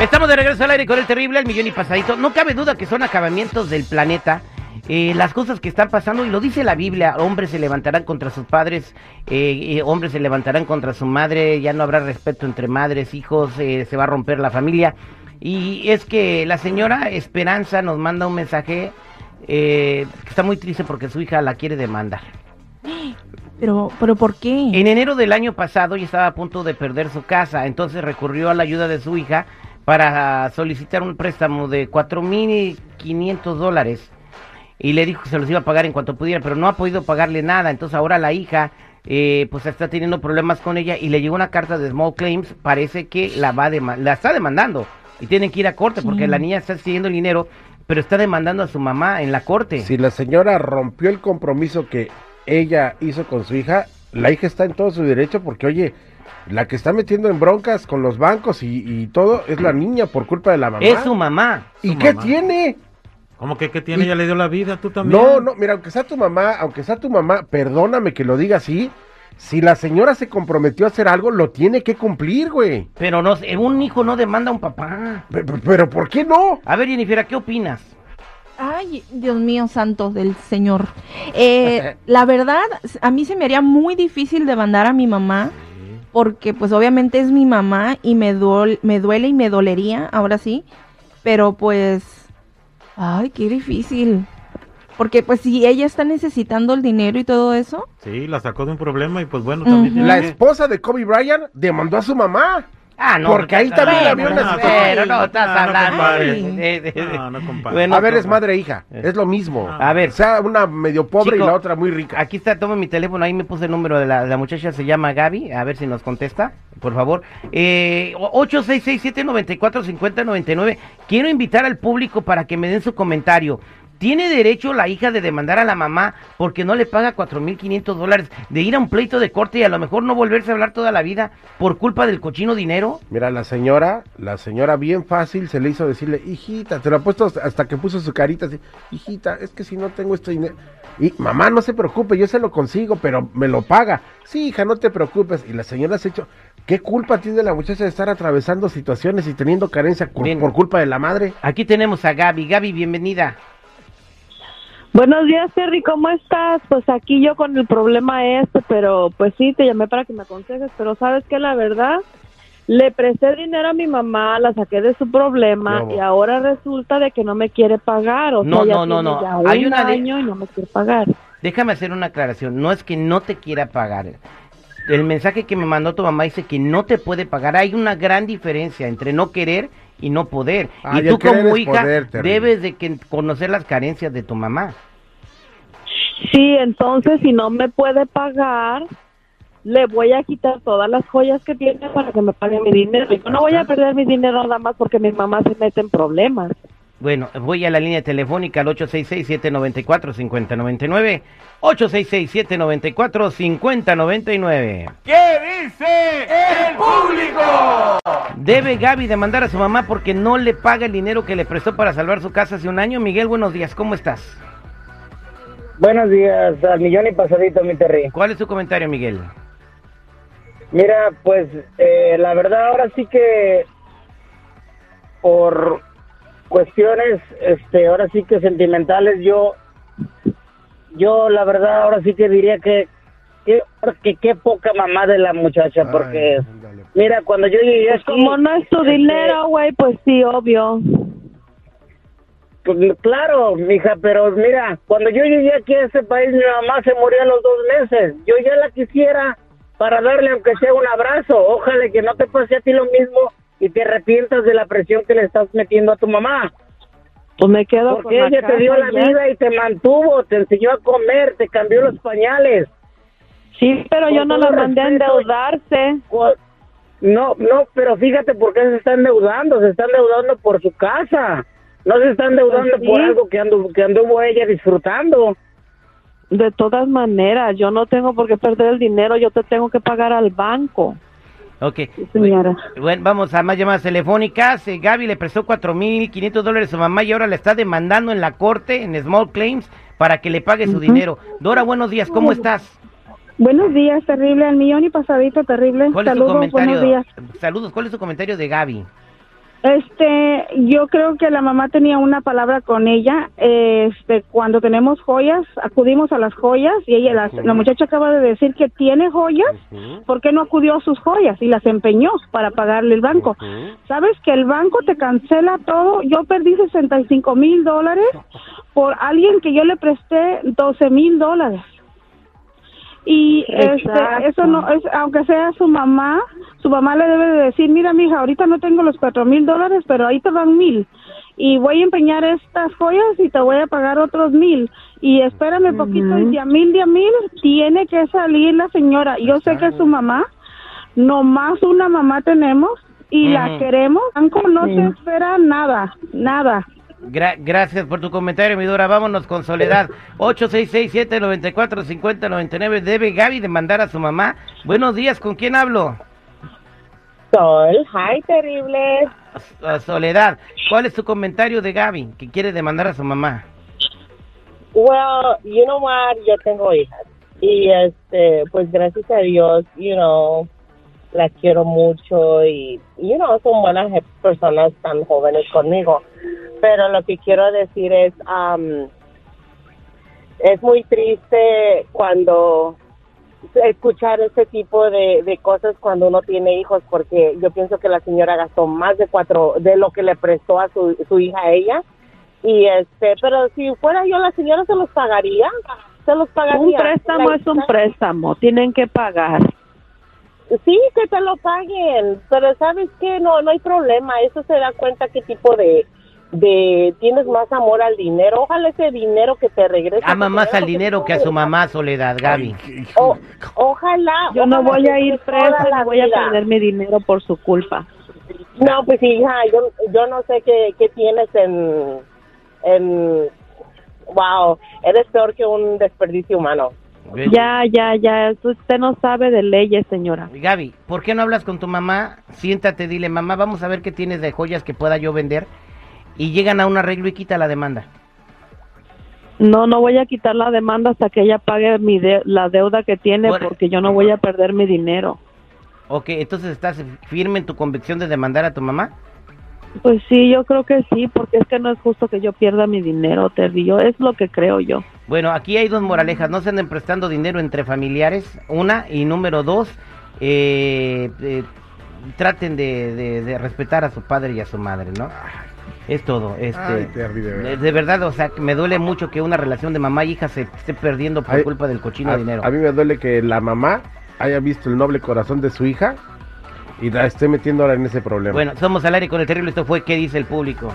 Estamos de regreso al aire con el terrible, el millón y pasadito. No cabe duda que son acabamientos del planeta. Eh, las cosas que están pasando, y lo dice la Biblia, hombres se levantarán contra sus padres, eh, eh, hombres se levantarán contra su madre, ya no habrá respeto entre madres, hijos, se va a romper la familia. Y es que la señora Esperanza nos manda un mensaje que está muy triste porque su hija la quiere demandar. Pero, pero ¿por qué? En enero del año pasado ella estaba a punto de perder su casa, entonces recurrió a la ayuda de su hija para solicitar un préstamo de 4.500 dólares. Y le dijo que se los iba a pagar en cuanto pudiera, pero no ha podido pagarle nada, entonces ahora la hija eh, pues está teniendo problemas con ella y le llegó una carta de Small Claims, parece que la va la está demandando y tienen que ir a corte porque la niña está exigiendo el dinero, pero está demandando a su mamá en la corte. Si la señora rompió el compromiso que ella hizo con su hija, la hija está en todo su derecho porque, oye, la que está metiendo en broncas con los bancos y, y todo es la niña por culpa de la mamá. Es su mamá. ¿Y su qué mamá. tiene? ¿Cómo que qué tiene? Y- Ya le dio la vida, tú también. No, no, mira, aunque sea tu mamá, aunque sea tu mamá, perdóname que lo diga así, si la señora se comprometió a hacer algo, lo tiene que cumplir, güey. Pero no, un hijo no demanda a un papá. Pe- pe- Pero, ¿por qué no? A ver, Jennifer, ¿qué opinas? Ay, Dios mío, santo del Señor. Eh, la verdad, a mí se me haría muy difícil demandar a mi mamá, porque pues obviamente es mi mamá y me, duel- me duele y me dolería, ahora sí, pero pues, ay, qué difícil. Porque pues si ella está necesitando el dinero y todo eso, Sí, la sacó de un problema y pues bueno, también tiene La esposa de Kobe Bryant demandó a su mamá. Ah, no. Porque ahí también había una no. Pero no estás hablando. No, no. Bueno, a ver, es madre e hija, es lo mismo. A ver, O sea, una medio pobre y la otra muy rica. Aquí está, toma mi teléfono, ahí me puse el número de la, de la muchacha, se llama Gaby, a ver si nos contesta, por favor. Eh, 866-794-5099. Quiero invitar al público para que me den su comentario. ¿Tiene derecho la hija de demandar a la mamá porque no le paga 4.500 dólares, de ir a un pleito de corte y a lo mejor no volverse a hablar toda la vida por culpa del cochino dinero? Mira, la señora, la señora bien fácil se le hizo decirle, hijita, te lo ha puesto hasta- hasta que puso su carita así, hijita, es que si no tengo este dinero. Y mamá, no se preocupe, yo se lo consigo, pero me lo paga. Sí, hija, no te preocupes. Y la señora se ha hecho, ¿qué culpa tiene la muchacha de estar atravesando situaciones y teniendo carencia por culpa de la madre? Aquí tenemos a Gaby. Gaby, bienvenida. Buenos días, Terry, ¿cómo estás? Pues aquí yo con el problema este, pero pues sí, te llamé para que me aconsejes, pero sabes que la verdad, le presté dinero a mi mamá, la saqué de su problema y ahora resulta de que no me quiere pagar, o No, sea, no, no, no. ya Hay un una año y no me quiere pagar. Déjame hacer una aclaración. No es que no te quiera pagar. El mensaje que me mandó tu mamá dice que no te puede pagar. Hay una gran diferencia entre no querer y no poder. Ay, y tú como hija poder, debes de que conocer las carencias de tu mamá. Sí, entonces si no me puede pagar, le voy a quitar todas las joyas que tiene para que me pague mi dinero. Yo no voy a perder mi dinero nada más porque mi mamá se mete en problemas. Bueno, voy a la línea telefónica al 866-794-5099. 866-794-5099. ¿Qué dice el público? Debe Gaby demandar a su mamá porque no le paga el dinero que le prestó para salvar su casa hace un año. Miguel, buenos días, ¿cómo estás? Buenos días, al millón y pasadito, mi Terry. ¿Cuál es tu comentario, Miguel? Mira, pues eh, la verdad ahora sí que por cuestiones, este, ahora sí que sentimentales, yo, yo la verdad ahora sí que diría que que que qué poca mamá de la muchacha, porque Ay, ándale. mira cuando yo llegué Pues aquí, como no es tu este, dinero, güey, pues sí, obvio. Pues, claro, mija, pero mira, cuando yo llegué aquí a este país, mi mamá se murió a los dos meses. Yo ya la quisiera para darle, aunque sea un abrazo. Ojalá que no te pase a ti lo mismo y te arrepientas de la presión que le estás metiendo a tu mamá. Pues me quedo Porque con la ella te dio la ya. vida y te mantuvo, te enseñó a comer, te cambió los pañales. Sí, pero yo no la mandé a endeudarse. No, no, pero fíjate por qué se está endeudando. Se está endeudando por su casa. No se está endeudando Pues sí. por algo que, andu que anduvo ella disfrutando. De todas maneras, yo no tengo por qué perder el dinero, yo te tengo que pagar al banco. Ok. señora. Bueno, vamos a más llamadas telefónicas. Eh, Gaby le prestó 4.500 dólares a su mamá y ahora le está demandando en la corte, en Small Claims, para que le pague su dinero. Dora, buenos días, ¿cómo estás? Buenos días, terrible, al millón y pasadito, terrible. ¿Cuál es Saludos, comentario? buenos días. Saludos, ¿cuál es tu comentario de Gaby? Este, yo creo que la mamá tenía una palabra con ella. Este, cuando tenemos joyas, acudimos a las joyas y ella, la, la muchacha acaba de decir que tiene joyas. ¿Por qué no acudió a sus joyas y las empeñó para pagarle el banco? ¿Sabes que el banco te cancela todo? Yo perdí 65 mil dólares por alguien que yo le presté 12 mil dólares. Y este, eso no es, aunque sea su mamá, su mamá le debe de decir, mira, mija, ahorita no tengo los cuatro mil dólares, pero ahí te van mil. Y voy a empeñar estas joyas y te voy a pagar otros mil. Y espérame poquito, y de a mil, de a mil, tiene que salir la señora. Yo sé que es su mamá, nomás una mamá tenemos y la queremos. Banco no se espera nada, nada. Gra- gracias por tu comentario, mi Dora. Vámonos con Soledad. 866-794-5099. Debe Gaby demandar a su mamá. Buenos días, ¿con quién hablo? Sol, hi, terrible. Soledad, ¿cuál es tu comentario de Gaby que quiere demandar a su mamá? Well, you know what, yo tengo hijas y este, pues gracias a Dios, you know, las quiero mucho y, you know, son buenas personas tan jóvenes conmigo. Pero lo que quiero decir es, um, es muy triste cuando escuchar este tipo de, de cosas cuando uno tiene hijos porque yo pienso que la señora gastó más de cuatro de lo que le prestó a su, su hija a ella. Y este pero si fuera yo la señora se los pagaría se los pagaría. Un préstamo La- es un préstamo, tienen que pagar. sí que te lo paguen pero sabes que no no hay problema eso se da cuenta qué tipo de de tienes más amor al dinero ojalá ese dinero que te regrese Ama más al dinero que a su mamá, Soledad, Gaby. O- ojalá Yo no voy a ir presa la voy a perder mi dinero por su culpa. No, pues hija, yo, yo no sé qué, qué tienes en, en... Wow, eres peor que un desperdicio humano. Ya, ya, ya, usted no sabe de leyes, señora. Gaby, ¿por qué no hablas con tu mamá? Siéntate, dile, mamá, vamos a ver qué tienes de joyas que pueda yo vender. Y llegan a un arreglo y quita la demanda. No, no voy a quitar la demanda hasta que ella pague mi de- la deuda que tiene Bueno. porque yo no voy a perder mi dinero. Ok, entonces estás firme en tu convicción de demandar a tu mamá. Pues sí, yo creo que sí, porque es que no es justo que yo pierda mi dinero, Terry. Yo, es lo que creo yo. Bueno, aquí hay dos moralejas. No se anden prestando dinero entre familiares, una. Y número dos, eh, eh, traten de, de- de respetar a su padre y a su madre, ¿no? Es todo. Este, Ay, Terry, de verdad. de, verdad, o sea, que me duele mucho que una relación de mamá y hija se esté perdiendo por Ay, culpa del cochino a, dinero. a mí me duele que la mamá haya visto el noble corazón de su hija y la esté metiendo ahora en ese problema. Bueno, somos al aire con el terrible. Esto fue ¿Qué dice el público?